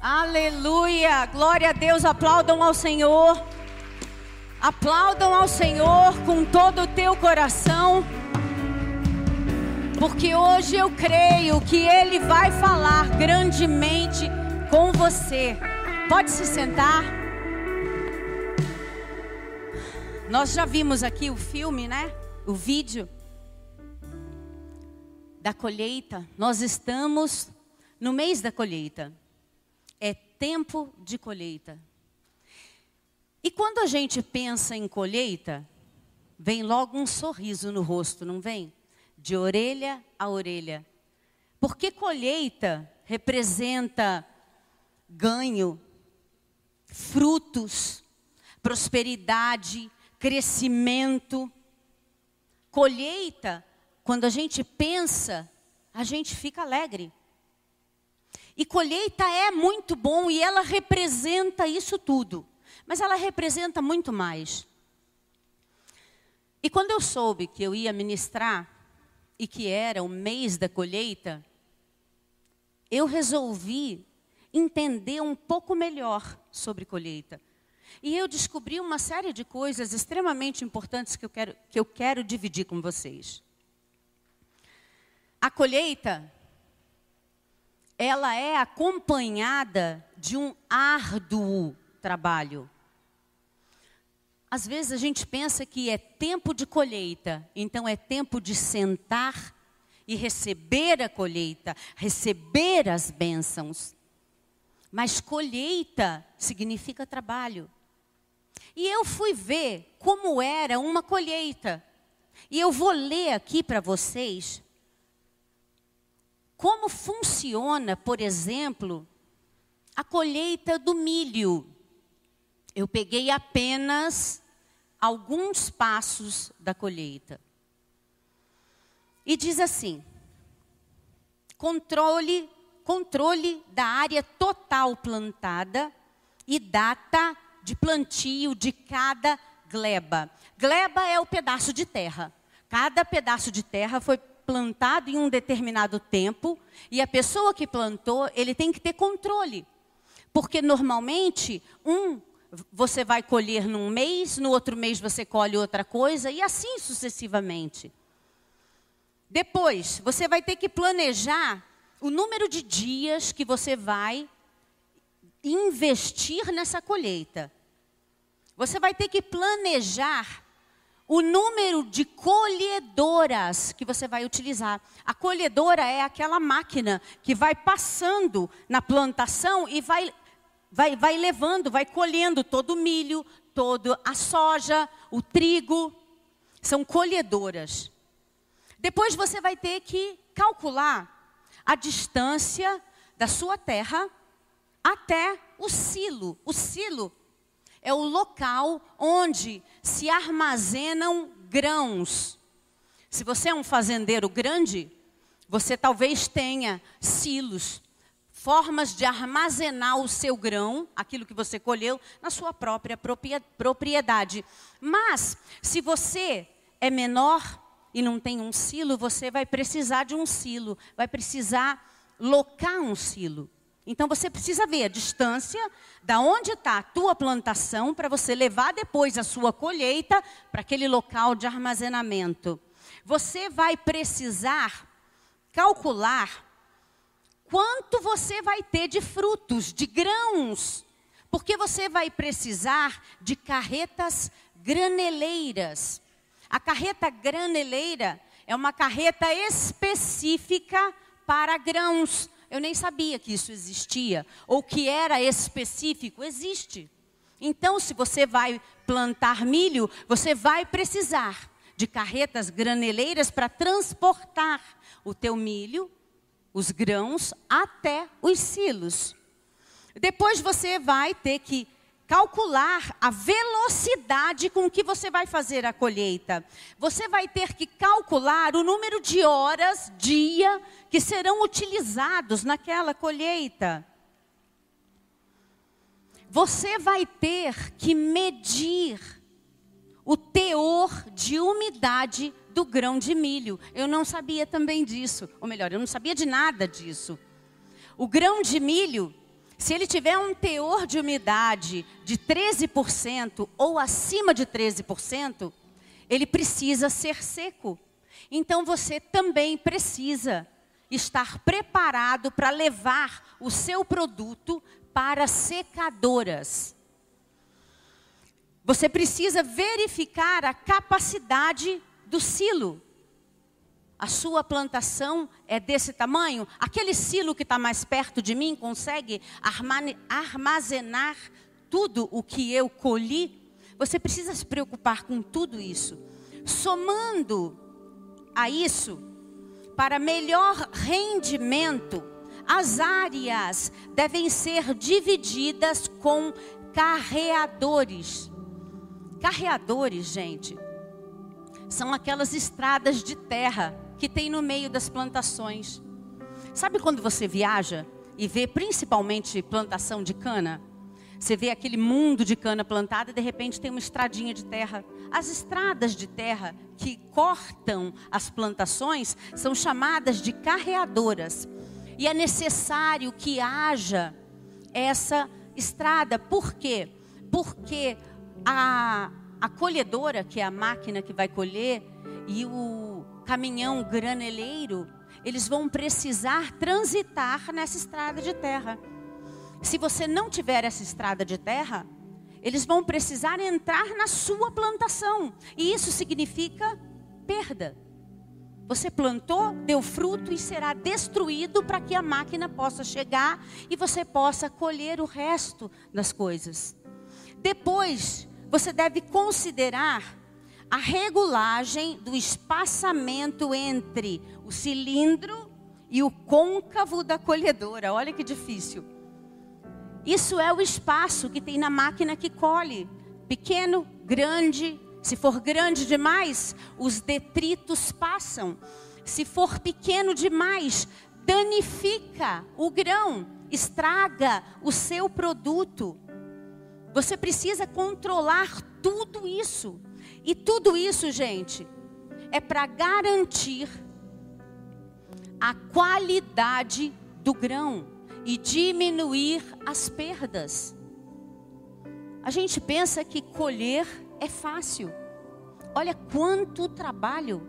Aleluia! Glória a Deus, aplaudam ao Senhor. Aplaudam ao Senhor com todo o teu coração. Porque hoje eu creio que Ele vai falar grandemente com você. Pode se sentar. Nós já vimos aqui o filme, né? O vídeo da colheita. Nós estamos no mês da colheita. Tempo de colheita. E quando a gente pensa em colheita, vem logo um sorriso no rosto, não vem? De orelha a orelha. Porque colheita representa ganho, frutos, prosperidade, crescimento. Colheita, quando a gente pensa, a gente fica alegre. E colheita é muito bom e ela representa isso tudo. Mas ela representa muito mais. E quando eu soube que eu ia ministrar e que era o mês da colheita, eu resolvi entender um pouco melhor sobre colheita. E eu descobri uma série de coisas extremamente importantes que eu quero, que eu quero dividir com vocês. A colheita, ela é acompanhada de um árduo trabalho. Às vezes a gente pensa que é tempo de colheita, então é tempo de sentar e receber a colheita, receber as bênçãos. Mas colheita significa trabalho. E eu fui ver como era uma colheita. E eu vou ler aqui para vocês como funciona, por exemplo, a colheita do milho. Eu peguei apenas alguns passos da colheita. E diz assim: controle, controle da área total plantada e data de plantio de cada gleba. Gleba é o pedaço de terra. Cada pedaço de terra foi plantado em um determinado tempo e a pessoa que plantou, ele tem que ter controle. Porque normalmente um você vai colher num mês, no outro mês você colhe outra coisa e assim sucessivamente. Depois, você vai ter que planejar o número de dias que você vai investir nessa colheita. Você vai ter que planejar o número de colhedoras que você vai utilizar. A colhedora é aquela máquina que vai passando na plantação e vai, vai, vai levando, vai colhendo todo o milho, toda a soja, o trigo. São colhedoras. Depois você vai ter que calcular a distância da sua terra até o silo. O silo é o local onde se armazenam grãos. Se você é um fazendeiro grande, você talvez tenha silos, formas de armazenar o seu grão, aquilo que você colheu, na sua própria propriedade. Mas, se você é menor e não tem um silo, você vai precisar de um silo, vai precisar locar um silo. Então você precisa ver a distância da onde está a tua plantação para você levar depois a sua colheita para aquele local de armazenamento. Você vai precisar calcular quanto você vai ter de frutos, de grãos, porque você vai precisar de carretas graneleiras. A carreta graneleira é uma carreta específica para grãos. Eu nem sabia que isso existia, ou que era específico. Existe. Então, se você vai plantar milho, você vai precisar de carretas graneleiras para transportar o teu milho, os grãos, até os silos. Depois você vai ter que calcular a velocidade com que você vai fazer a colheita. Você vai ter que calcular o número de horas, dia, que serão utilizados naquela colheita. Você vai ter que medir o teor de umidade do grão de milho. Eu não sabia também disso, ou melhor, eu não sabia de nada disso. O grão de milho Se ele tiver um teor de umidade de 13% ou acima de 13%, ele precisa ser seco. Então você também precisa estar preparado para levar o seu produto para secadoras. Você precisa verificar a capacidade do silo. A sua plantação é desse tamanho? Aquele silo que está mais perto de mim consegue armazenar tudo o que eu colhi? Você precisa se preocupar com tudo isso. Somando a isso, para melhor rendimento, as áreas devem ser divididas com carreadores. Carreadores, gente, são aquelas estradas de terra que tem no meio das plantações. Sabe quando você viaja e vê principalmente plantação de cana? Você vê aquele mundo de cana plantada e de repente tem uma estradinha de terra. As estradas de terra que cortam as plantações são chamadas de carreadoras. E é necessário que haja essa estrada. Por quê? Porque a, a colhedora, que é a máquina que vai colher, e o caminhão graneleiro, eles vão precisar transitar nessa estrada de terra. Se você não tiver essa estrada de terra, eles vão precisar entrar na sua plantação. E isso significa perda. Você plantou, deu fruto e será destruído para que a máquina possa chegar e você possa colher o resto das coisas. Depois, você deve considerar a regulagem do espaçamento entre o cilindro e o côncavo da colhedora. Olha que difícil. Isso é o espaço que tem na máquina que colhe. Pequeno, grande, se for grande demais, os detritos passam. Se for pequeno demais, danifica o grão, estraga o seu produto. Você precisa controlar tudo isso. E tudo isso, gente, é para garantir a qualidade do grão e diminuir as perdas. A gente pensa que colher é fácil. Olha quanto trabalho,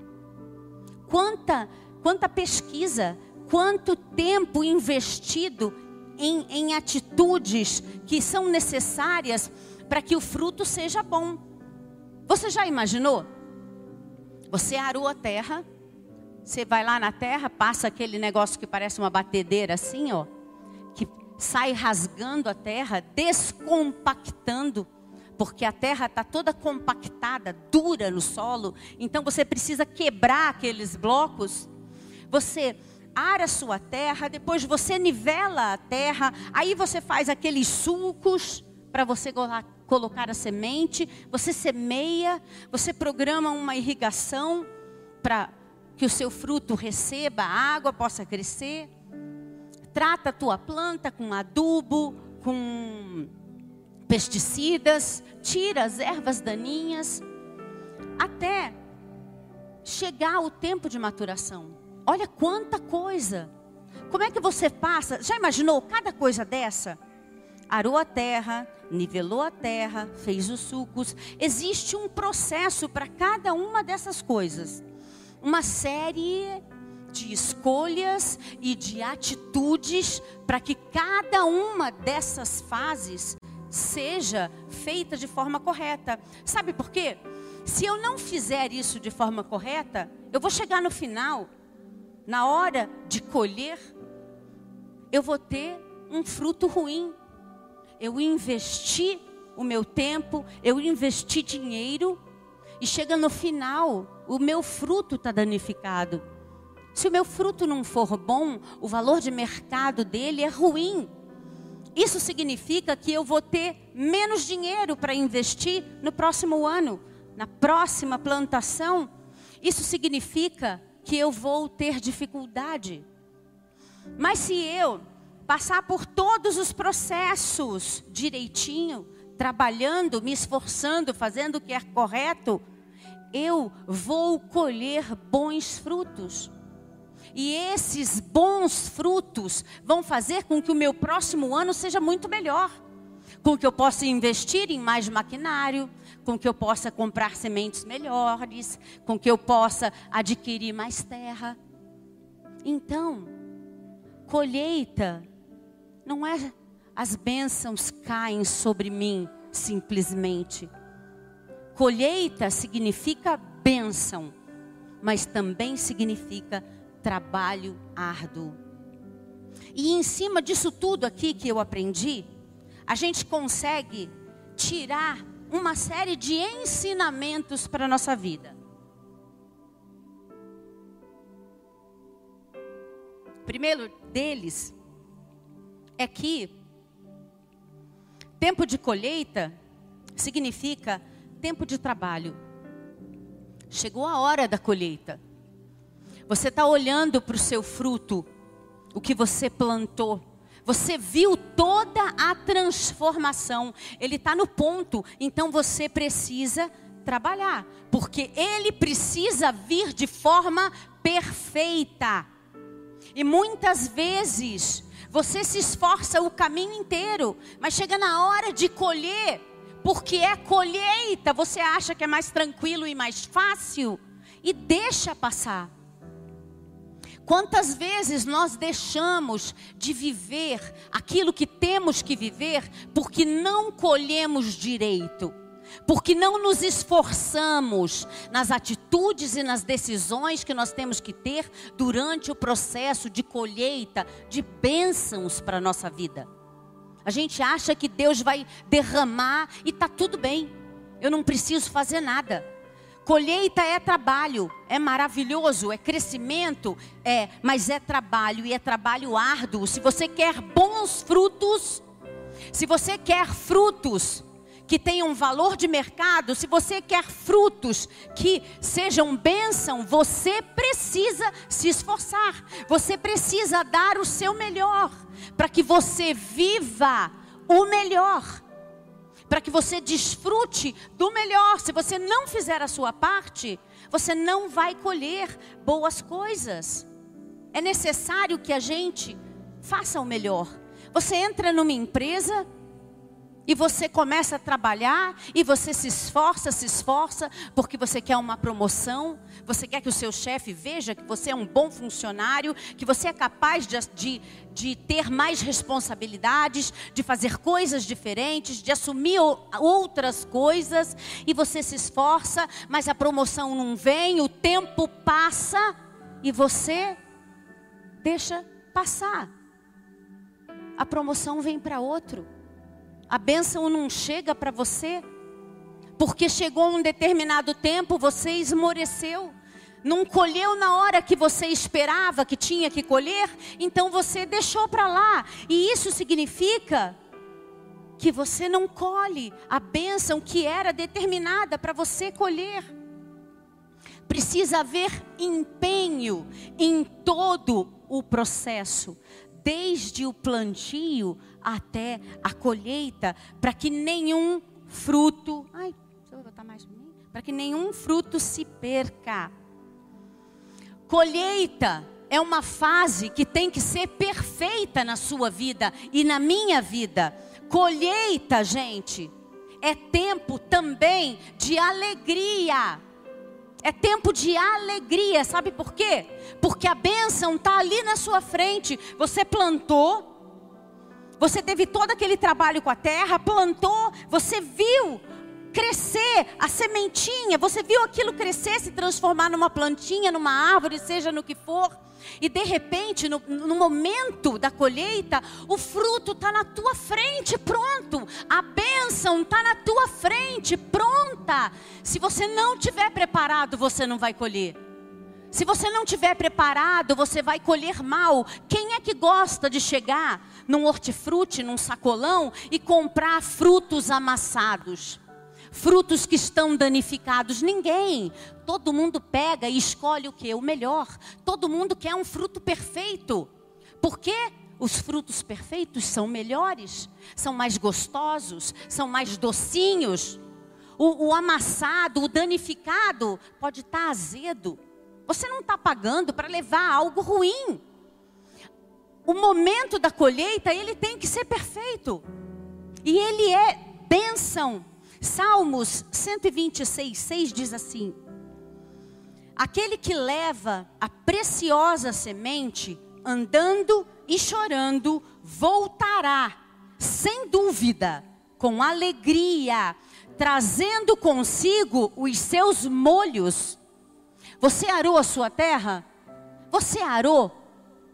quanta, quanta pesquisa, quanto tempo investido em, em atitudes que são necessárias para que o fruto seja bom. Você já imaginou? Você arou a terra, você vai lá na terra, passa aquele negócio que parece uma batedeira assim, ó, que sai rasgando a terra, descompactando porque a terra está toda compactada, dura no solo, então você precisa quebrar aqueles blocos. Você ara a sua terra, depois você nivela a terra, aí você faz aqueles sulcos para você colocar a semente, você semeia, você programa uma irrigação para que o seu fruto receba água, possa crescer. Trata a tua planta com adubo, com pesticidas, tira as ervas daninhas, até chegar o tempo de maturação. Olha quanta coisa. Como é que você passa? Já imaginou cada coisa dessa? Arou a terra, nivelou a terra, fez os sucos. Existe um processo para cada uma dessas coisas. Uma série de escolhas e de atitudes para que cada uma dessas fases seja feita de forma correta. Sabe por quê? Se eu não fizer isso de forma correta, eu vou chegar no final, na hora de colher, eu vou ter um fruto ruim. Eu investi o meu tempo, eu investi dinheiro, e chega no final, o meu fruto está danificado. Se o meu fruto não for bom, o valor de mercado dele é ruim. Isso significa que eu vou ter menos dinheiro para investir no próximo ano, na próxima plantação. Isso significa que eu vou ter dificuldade. Mas se eu passar por todos os processos direitinho, trabalhando, me esforçando, fazendo o que é correto, eu vou colher bons frutos. E esses bons frutos vão fazer com que o meu próximo ano seja muito melhor. Com que eu possa investir em mais maquinário, com que eu possa comprar sementes melhores, com que eu possa adquirir mais terra. Então, colheita não é as bênçãos caem sobre mim simplesmente. Colheita significa bênção, mas também significa trabalho árduo. E em cima disso tudo aqui que eu aprendi, a gente consegue tirar uma série de ensinamentos para a nossa vida. Primeiro deles é que tempo de colheita significa tempo de trabalho. Chegou a hora da colheita. Você está olhando para o seu fruto, o que você plantou. Você viu toda a transformação. Ele está no ponto. Então você precisa trabalhar. Porque ele precisa vir de forma perfeita. E muitas vezes você se esforça o caminho inteiro, mas chega na hora de colher, porque é colheita, você acha que é mais tranquilo e mais fácil e deixa passar. Quantas vezes nós deixamos de viver aquilo que temos que viver porque não colhemos direito? Porque não nos esforçamos nas atitudes e nas decisões que nós temos que ter durante o processo de colheita de bênçãos para a nossa vida. A gente acha que Deus vai derramar e está tudo bem, eu não preciso fazer nada. Colheita é trabalho, é maravilhoso, é crescimento, é, mas é trabalho e é trabalho árduo. Se você quer bons frutos, se você quer frutos que tenham valor de mercado, se você quer frutos que sejam bênção, você precisa se esforçar. Você precisa dar o seu melhor para que você viva o melhor para que você desfrute do melhor. Se você não fizer a sua parte, você não vai colher boas coisas. É necessário que a gente faça o melhor. Você entra numa empresa e você começa a trabalhar e você se esforça, se esforça, porque você quer uma promoção, você quer que o seu chefe veja que você é um bom funcionário, que você é capaz de, de, de ter mais responsabilidades, de fazer coisas diferentes, de assumir outras coisas, e você se esforça, mas a promoção não vem, o tempo passa e você deixa passar. A promoção vem para outro. A bênção não chega para você, porque chegou um determinado tempo, você esmoreceu, não colheu na hora que você esperava que tinha que colher, então você deixou para lá, e isso significa que você não colhe a bênção que era determinada para você colher. Precisa haver empenho em todo o processo, desde o plantio até a colheita, para que nenhum fruto, ai, deixa eu botar mais para que nenhum fruto se perca. Colheita é uma fase que tem que ser perfeita na sua vida e na minha vida. Colheita, gente, é tempo também de alegria. É tempo de alegria, sabe por quê? Porque a bênção está ali na sua frente. Você plantou, você teve todo aquele trabalho com a terra, plantou, você viu crescer a sementinha, você viu aquilo crescer, se transformar numa plantinha, numa árvore, seja no que for. E de repente, no, no momento da colheita, o fruto está na tua frente, pronto. A bênção está na tua frente, pronta. Se você não tiver preparado, você não vai colher. Se você não tiver preparado, você vai colher mal. Quem é que gosta de chegar num hortifruti, num sacolão e comprar frutos amassados? Frutos que estão danificados? Ninguém. Todo mundo pega e escolhe o que? O melhor. Todo mundo quer um fruto perfeito. Por quê? Os frutos perfeitos são melhores, são mais gostosos, são mais docinhos. O, o amassado, o danificado, pode estar azedo Você não está pagando para levar algo ruim. O momento da colheita, ele tem que ser perfeito. E ele é bênção. Salmos 126, 6 diz assim: Aquele que leva a preciosa semente, andando e chorando, voltará, sem dúvida, com alegria, trazendo consigo os seus molhos. Você arou a sua terra? Você arou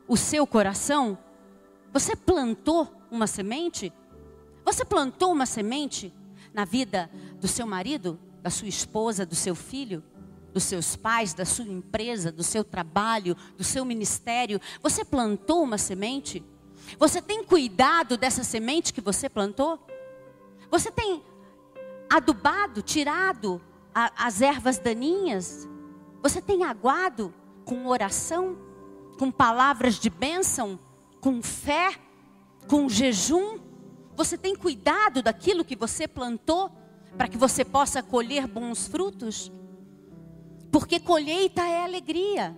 o seu coração? Você plantou uma semente? Você plantou uma semente na vida do seu marido, da sua esposa, do seu filho, dos seus pais, da sua empresa, do seu trabalho, do seu ministério? Você plantou uma semente? Você tem cuidado dessa semente que você plantou? Você tem adubado, tirado a, as ervas daninhas? Você tem aguado com oração, com palavras de bênção, com fé, com jejum? Você tem cuidado daquilo que você plantou para que você possa colher bons frutos? Porque colheita é alegria.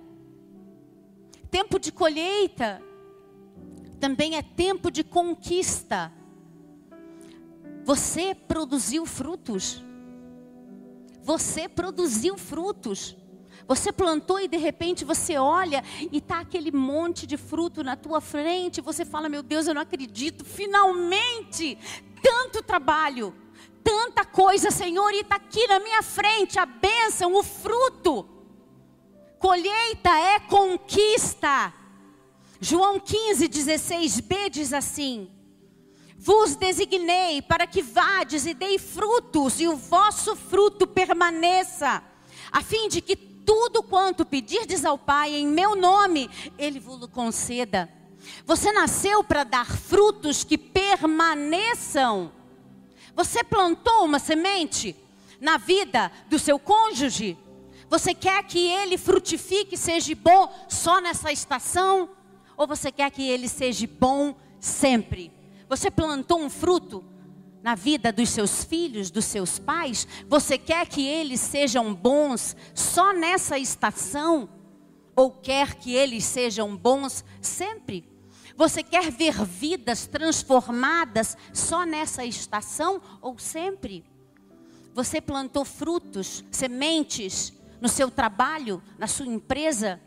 Tempo de colheita também é tempo de conquista. Você produziu frutos. Você produziu frutos. Você plantou e de repente você olha e tá aquele monte de fruto na tua frente. Você fala: Meu Deus, eu não acredito. Finalmente, tanto trabalho, tanta coisa, Senhor, e está aqui na minha frente a bênção, o fruto. Colheita é conquista. João 15, 16b diz assim: Vos designei para que vades e dei frutos, e o vosso fruto permaneça, a fim de que tudo quanto pedirdes ao Pai em meu nome, Ele vos conceda. Você nasceu para dar frutos que permaneçam. Você plantou uma semente na vida do seu cônjuge? Você quer que ele frutifique, seja bom só nessa estação? Ou você quer que ele seja bom sempre? Você plantou um fruto na vida dos seus filhos, dos seus pais? Você quer que eles sejam bons só nessa estação? Ou quer que eles sejam bons sempre? Você quer ver vidas transformadas só nessa estação ou sempre? Você plantou frutos, sementes no seu trabalho, na sua empresa?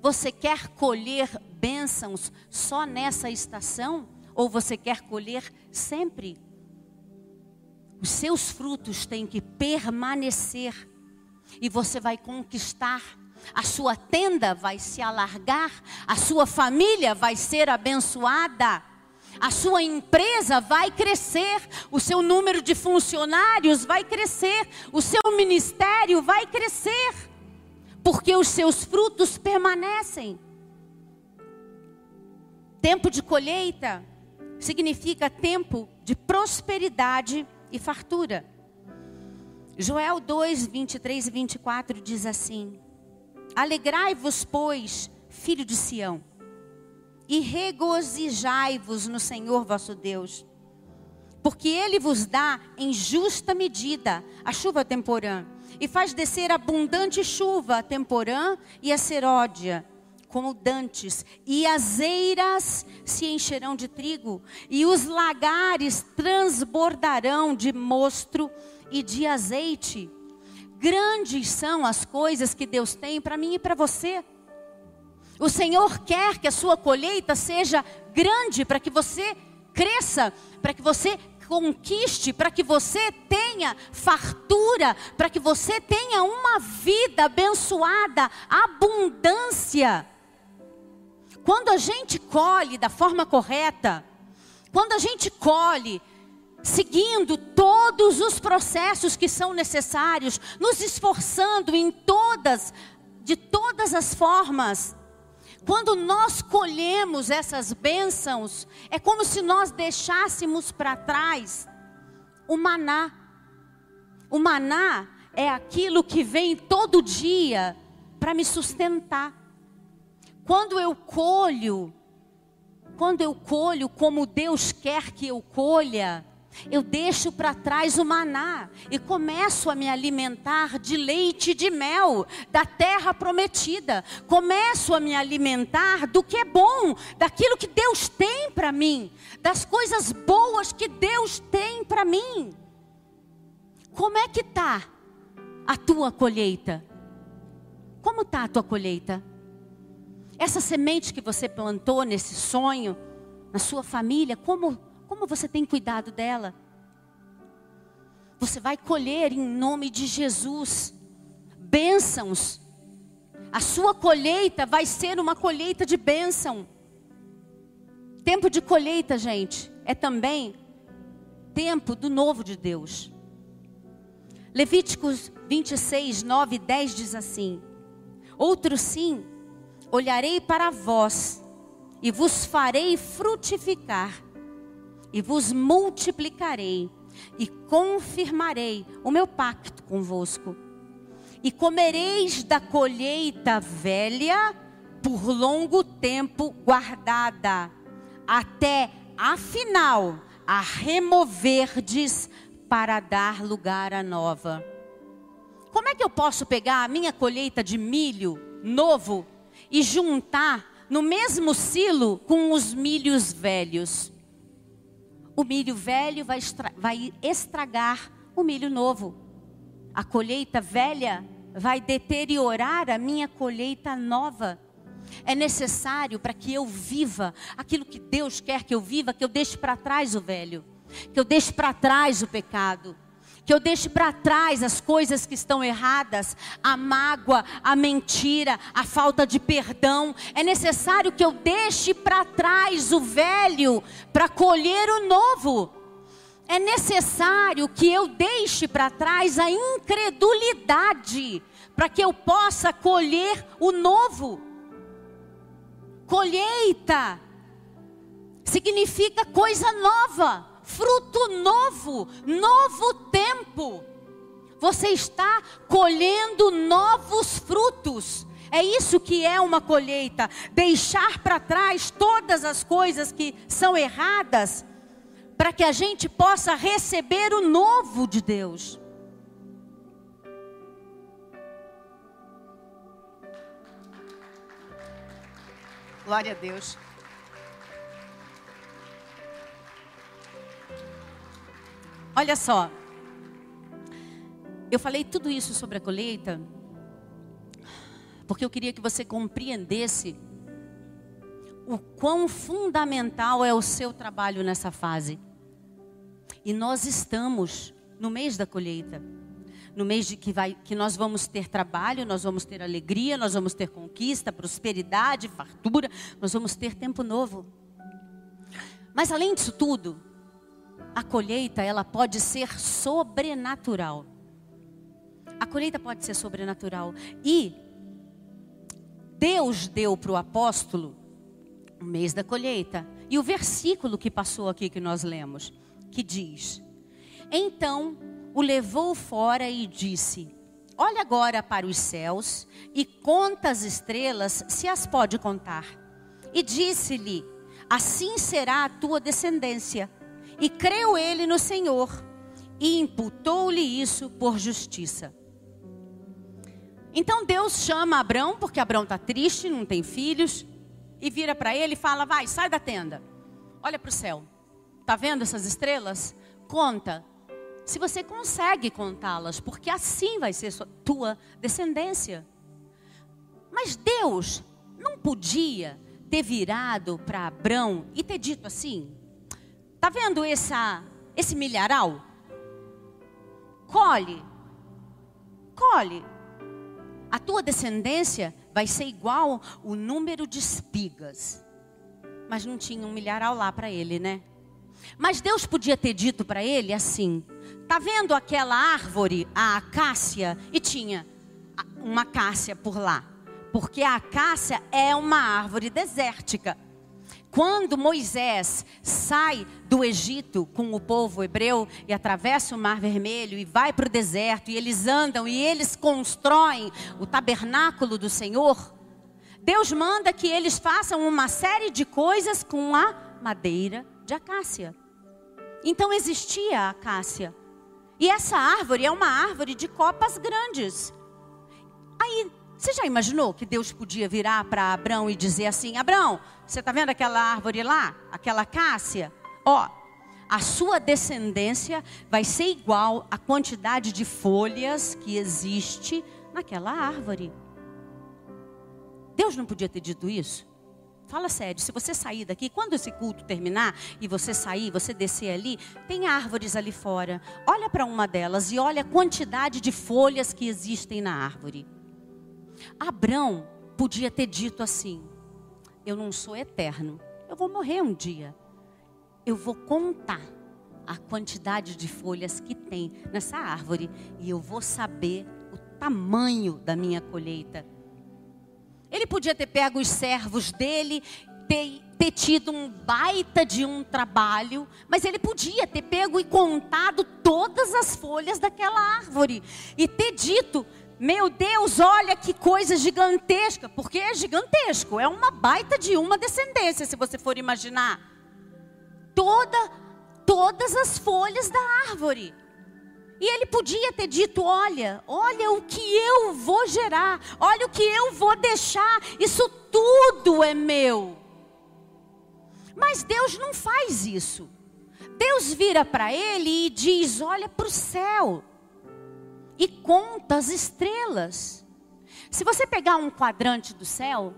Você quer colher bênçãos só nessa estação? Ou você quer colher sempre? Os seus frutos têm que permanecer. E você vai conquistar. A sua tenda vai se alargar, a sua família vai ser abençoada, a sua empresa vai crescer, o seu número de funcionários vai crescer, o seu ministério vai crescer, porque os seus frutos permanecem. Tempo de colheita significa tempo de prosperidade e fartura. Joel 2, 23 e 24 diz assim: Alegrai-vos, pois, filho de Sião, e regozijai-vos no Senhor vosso Deus, porque ele vos dá em justa medida a chuva temporã, e faz descer abundante chuva temporã e a seródia como dantes, e as eiras se encherão de trigo, e os lagares transbordarão de mostro e de azeite. Grandes são as coisas que Deus tem para mim e para você. O Senhor quer que a sua colheita seja grande para que você cresça, para que você conquiste, para que você tenha fartura, para que você tenha uma vida abençoada, abundância. Quando a gente colhe da forma correta, quando a gente colhe seguindo todos os processos que são necessários, nos esforçando em todas, de todas as formas, quando nós colhemos essas bênçãos, é como se nós deixássemos para trás o maná. O maná é aquilo que vem todo dia para me sustentar. Quando eu colho, quando eu colho como Deus quer que eu colha, Eu deixo para trás o maná e começo a me alimentar de leite e de mel, da terra prometida. Começo a me alimentar do que é bom, daquilo que Deus tem para mim, das coisas boas que Deus tem para mim. Como é que tá a tua colheita? Como tá a tua colheita? Essa semente que você plantou nesse sonho, na sua família, como como você tem cuidado dela? Você vai colher em nome de Jesus bênçãos. A sua colheita vai ser uma colheita de bênção. Tempo de colheita, gente, é também tempo do novo de Deus. Levíticos 26, 9 e 10 diz assim: Outro sim, olharei para vós e vos farei frutificar e vos multiplicarei e confirmarei o meu pacto convosco. E comereis da colheita velha por longo tempo guardada, até afinal a removerdes para dar lugar à nova. Como é que eu posso pegar a minha colheita de milho novo e juntar no mesmo silo com os milhos velhos? o milho velho vai, estra vai estragar o milho novo. A colheita velha vai deteriorar a minha colheita nova. É necessário para que eu viva aquilo que Deus quer que eu viva, que eu deixe para trás o velho, que eu deixe para trás o pecado que eu deixe para trás as coisas que estão erradas, a mágoa, a mentira, a falta de perdão. É necessário que eu deixe para trás o velho para colher o novo. É necessário que eu deixe para trás a incredulidade para que eu possa colher o novo. Colheita significa coisa nova fruto novo, novo tempo. Você está colhendo novos frutos. É isso que é uma colheita. Deixar para trás todas as coisas que são erradas, para que a gente possa receber o novo de Deus. Glória a Deus. Olha só. Eu falei tudo isso sobre a colheita porque eu queria que você compreendesse o quão fundamental é o seu trabalho nessa fase. E nós estamos no mês da colheita. No mês de que, vai, que nós vamos ter trabalho, nós vamos ter alegria, nós vamos ter conquista, prosperidade, fartura, nós vamos ter tempo novo. Mas além disso tudo, a colheita ela pode ser sobrenatural. A colheita pode ser sobrenatural. E Deus deu para o apóstolo o mês da colheita. E o versículo que passou aqui que nós lemos, que diz: Então o levou fora e disse: Olha agora para os céus e conta as estrelas, se as pode contar. E disse-lhe: Assim será a tua descendência. E creu ele no Senhor e imputou-lhe isso por justiça. Então Deus chama Abraão, porque Abraão está triste, não tem filhos, e vira para ele e fala: Vai, sai da tenda, olha para o céu. Está vendo essas estrelas? Conta. Se você consegue contá-las, porque assim vai ser tua descendência. Mas Deus não podia ter virado para Abraão e ter dito assim: Tá vendo essa, esse milharal? Colhe. Colhe. A tua descendência vai ser igual o número de espigas. Mas não tinha um milharal lá para ele, né? Mas Deus podia ter dito para ele assim: Tá vendo aquela árvore, a acácia? E tinha uma acácia por lá. Porque a acácia é uma árvore desértica. Quando Moisés sai do Egito com o povo hebreu e atravessa o Mar Vermelho e vai para o deserto, e eles andam e eles constroem o tabernáculo do Senhor, Deus manda que eles façam uma série de coisas com a madeira de acácia. Então existia a acácia. E essa árvore é uma árvore de copas grandes. Aí, você já imaginou que Deus podia virar para Abraão e dizer assim: Abraão, você está vendo aquela árvore lá? Aquela acácia? Ó, a sua descendência vai ser igual à quantidade de folhas que existe naquela árvore. Deus não podia ter dito isso? Fala sério, se você sair daqui, quando esse culto terminar e você sair, você descer ali, tem árvores ali fora. Olha para uma delas e olha a quantidade de folhas que existem na árvore. Abrão podia ter dito assim: Eu não sou eterno, eu vou morrer um dia. Eu vou contar a quantidade de folhas que tem nessa árvore e eu vou saber o tamanho da minha colheita. Ele podia ter pego os servos dele, ter, ter tido um baita de um trabalho, mas ele podia ter pego e contado todas as folhas daquela árvore e ter dito: Meu Deus, olha que coisa gigantesca, porque é gigantesco, é uma baita de uma descendência, se você for imaginar. Toda, todas as folhas da árvore. E ele podia ter dito: Olha, olha o que eu vou gerar, olha o que eu vou deixar, isso tudo é meu. Mas Deus não faz isso. Deus vira para ele e diz: Olha para o céu e conta as estrelas. Se você pegar um quadrante do céu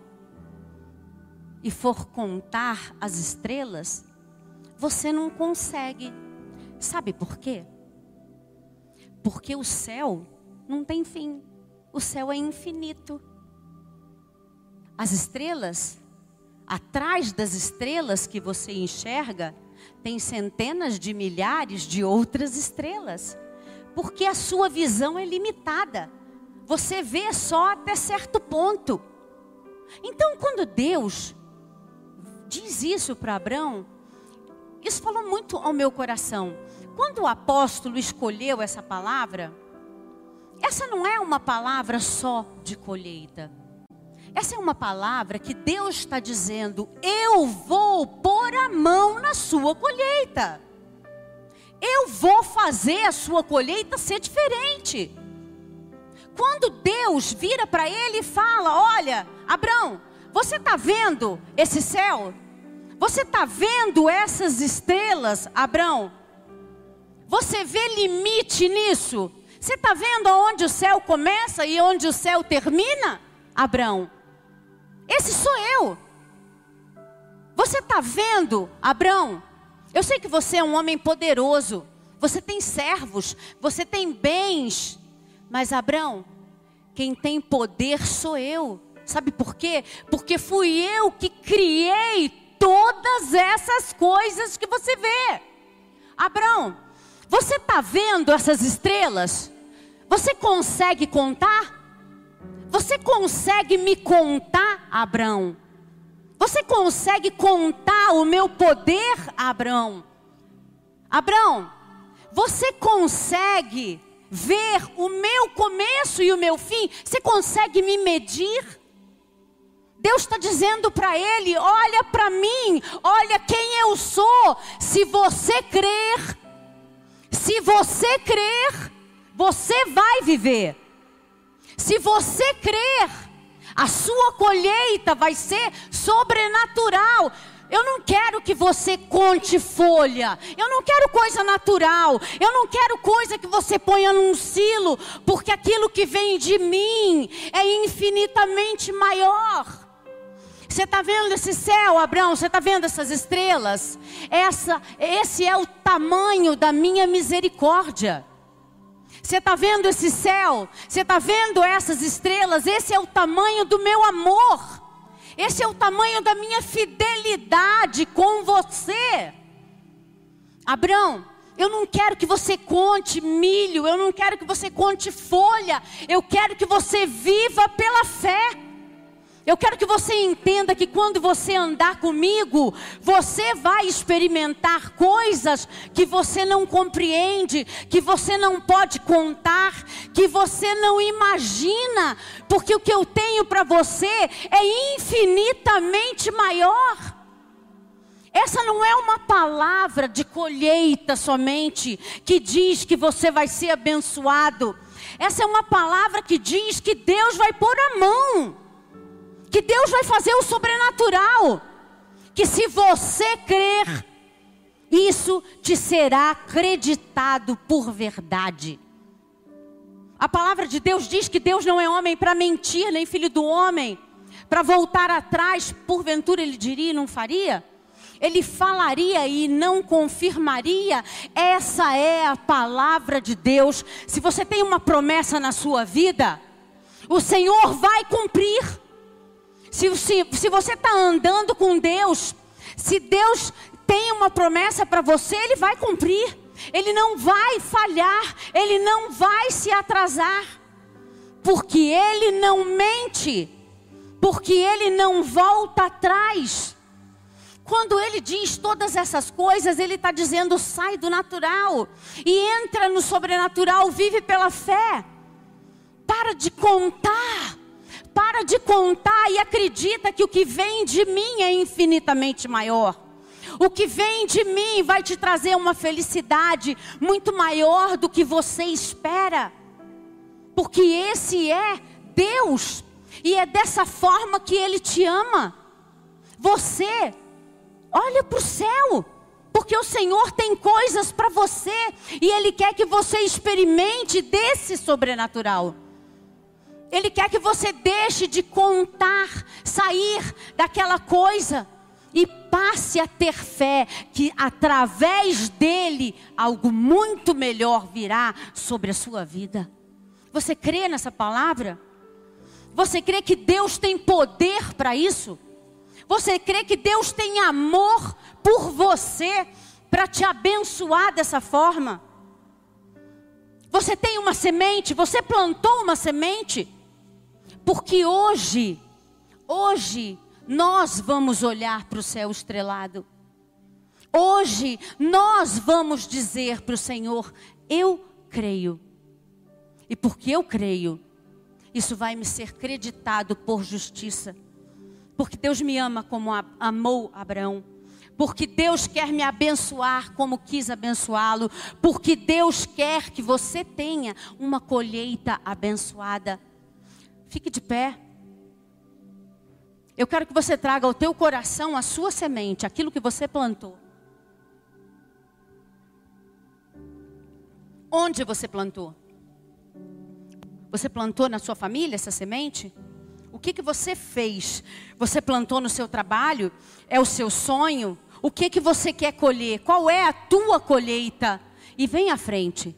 e for contar as estrelas, você não consegue. Sabe por quê? Porque o céu não tem fim. O céu é infinito. As estrelas, atrás das estrelas que você enxerga, tem centenas de milhares de outras estrelas. Porque a sua visão é limitada. Você vê só até certo ponto. Então, quando Deus diz isso para Abraão, isso falou muito ao meu coração. Quando o apóstolo escolheu essa palavra, essa não é uma palavra só de colheita. Essa é uma palavra que Deus está dizendo: eu vou pôr a mão na sua colheita. Eu vou fazer a sua colheita ser diferente. Quando Deus vira para ele e fala: Olha, Abraão, você está vendo esse céu? Você está vendo essas estrelas, Abraão? Você vê limite nisso? Você está vendo aonde o céu começa e onde o céu termina? Abraão, esse sou eu. Você está vendo, Abraão? Eu sei que você é um homem poderoso. Você tem servos, você tem bens. Mas, Abraão, quem tem poder sou eu. Sabe por quê? Porque fui eu que criei todas essas coisas que você vê. Abraão, você está vendo essas estrelas? Você consegue contar? Você consegue me contar, Abraão? Você consegue contar o meu poder, Abraão? Abraão, você consegue ver o meu começo e o meu fim? Você consegue me medir? Deus está dizendo para ele: olha para mim, olha quem eu sou. Se você crer, se você crer, você vai viver. Se você crer, a sua colheita vai ser sobrenatural. Eu não quero que você conte folha. Eu não quero coisa natural. Eu não quero coisa que você ponha num silo, porque aquilo que vem de mim é infinitamente maior. Você está vendo esse céu, Abraão? Você está vendo essas estrelas? Essa, esse é o tamanho da minha misericórdia. Você está vendo esse céu? Você está vendo essas estrelas? Esse é o tamanho do meu amor. Esse é o tamanho da minha fidelidade com você. Abraão, eu não quero que você conte milho, eu não quero que você conte folha, eu quero que você viva pela. Eu quero que você entenda que quando você andar comigo, você vai experimentar coisas que você não compreende, que você não pode contar, que você não imagina, porque o que eu tenho para você é infinitamente maior. Essa não é uma palavra de colheita somente, que diz que você vai ser abençoado. Essa é uma palavra que diz que Deus vai pôr a mão, que Deus vai fazer o sobrenatural. Que se você crer, isso te será acreditado por verdade. A palavra de Deus diz que Deus não é homem para mentir, nem filho do homem, para voltar atrás, porventura ele diria e não faria? Ele falaria e não confirmaria. Essa é a palavra de Deus. Se você tem uma promessa na sua vida, o Senhor vai cumprir. Se, se, se você está andando com Deus, se Deus tem uma promessa para você, Ele vai cumprir. Ele não vai falhar, Ele não vai se atrasar, porque Ele não mente, porque Ele não volta atrás. Quando Ele diz todas essas coisas, Ele está dizendo: sai do natural e entra no sobrenatural, vive pela fé. Para de contar, para de contar e acredita que o que vem de mim é infinitamente maior. O que vem de mim vai te trazer uma felicidade muito maior do que você espera. Porque esse é Deus. E é dessa forma que Ele te ama. Você, olha para o céu. Porque o Senhor tem coisas para você. E Ele quer que você experimente desse sobrenatural. Ele quer que você deixe de contar, sair daquela coisa e passe a ter fé que através dele algo muito melhor virá sobre a sua vida. Você crê nessa palavra? Você crê que Deus tem poder para isso? Você crê que Deus tem amor por você para te abençoar dessa forma? Você tem uma semente, você plantou uma semente, porque hoje, hoje, nós vamos olhar para o céu estrelado. Hoje nós vamos dizer para o Senhor: Eu creio. E porque eu creio, isso vai me ser creditado por justiça. Porque Deus me ama como amou Abraão. Porque Deus quer me abençoar como quis abençoá-lo. Porque Deus quer que você tenha uma colheita abençoada. Fique de pé. Eu quero que você traga ao teu coração a sua semente, aquilo que você plantou. Onde você plantou? Você plantou na sua família essa semente? O que, que você fez? Você plantou no seu trabalho? É o seu sonho? O que, que você quer colher? Qual é a tua colheita? E vem à frente.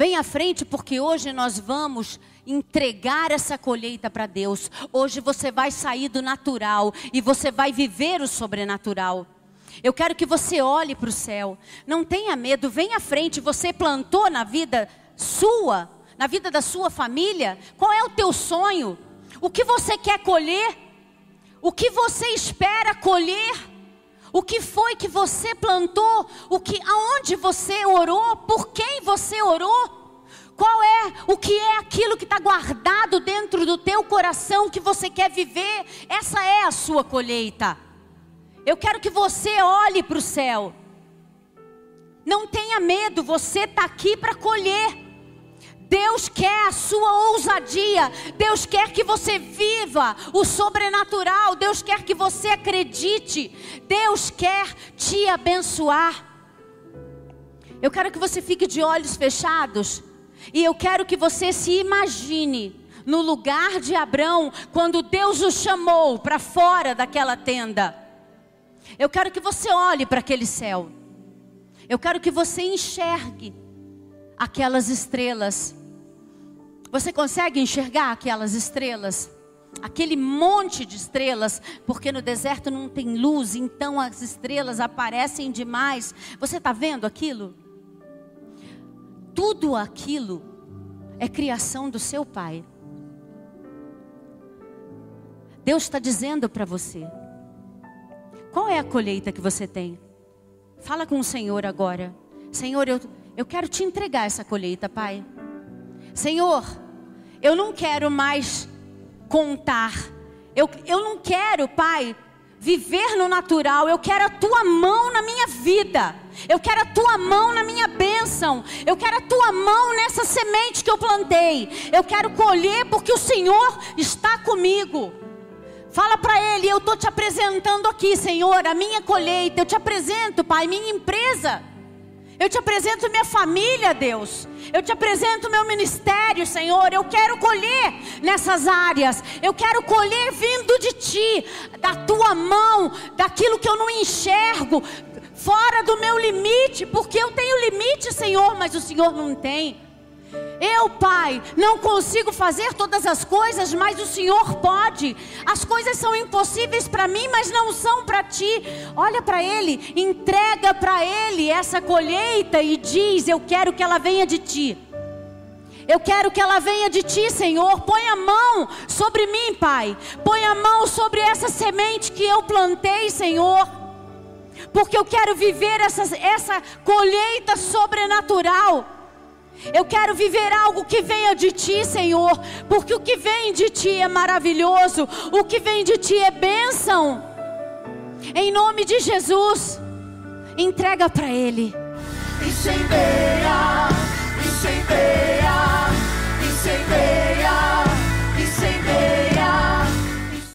Vem à frente porque hoje nós vamos entregar essa colheita para Deus. Hoje você vai sair do natural e você vai viver o sobrenatural. Eu quero que você olhe para o céu. Não tenha medo, vem à frente. Você plantou na vida sua, na vida da sua família. Qual é o teu sonho? O que você quer colher? O que você espera colher? O que foi que você plantou? O que aonde você orou? Por quem você orou? Qual é o que é aquilo que está guardado dentro do teu coração que você quer viver? Essa é a sua colheita. Eu quero que você olhe para o céu. Não tenha medo, você está aqui para colher. Deus quer a sua ousadia. Deus quer que você viva o sobrenatural. Deus quer que você acredite. Deus quer te abençoar. Eu quero que você fique de olhos fechados. E eu quero que você se imagine no lugar de Abraão, quando Deus o chamou para fora daquela tenda. Eu quero que você olhe para aquele céu. Eu quero que você enxergue aquelas estrelas. Você consegue enxergar aquelas estrelas? Aquele monte de estrelas, porque no deserto não tem luz, então as estrelas aparecem demais. Você está vendo aquilo? tudo aquilo é criação do seu Pai. Deus está dizendo para você: qual é a colheita que você tem? Fala com o Senhor agora. Senhor, eu, eu quero te entregar essa colheita, Pai. Senhor, eu não quero mais contar. Eu, eu não quero, Pai, viver no natural, eu quero a tua mão na minha vida. Eu quero a tua mão na minha bênção. Eu quero a tua mão nessa semente que eu plantei. Eu quero colher porque o Senhor está comigo. Fala para ele, eu estou te apresentando aqui, Senhor, a minha colheita. Eu te apresento, Pai, minha empresa. Eu te apresento minha família, Deus. Eu te apresento meu ministério, Senhor. Eu quero colher nessas áreas. Eu quero colher vindo de ti, da tua mão, daquilo que eu não enxergo, fora do meu limite, porque eu tenho limite, Senhor, mas o Senhor não tem. Eu, Pai, não consigo fazer todas as coisas, mas o Senhor pode. As coisas são impossíveis para mim, mas não são para ti. Olha para Ele, entrega para Ele essa colheita e diz: Eu quero que ela venha de ti. Eu quero que ela venha de ti, Senhor. Põe a mão sobre mim, Pai. Põe a mão sobre essa semente que eu plantei, Senhor. Porque eu quero viver essa, essa colheita sobrenatural. Eu quero viver algo que venha de ti, Senhor, porque o que vem de ti é maravilhoso, o que vem de ti é bênção. Em nome de Jesus, entrega para Ele. Incendeia, incendeia.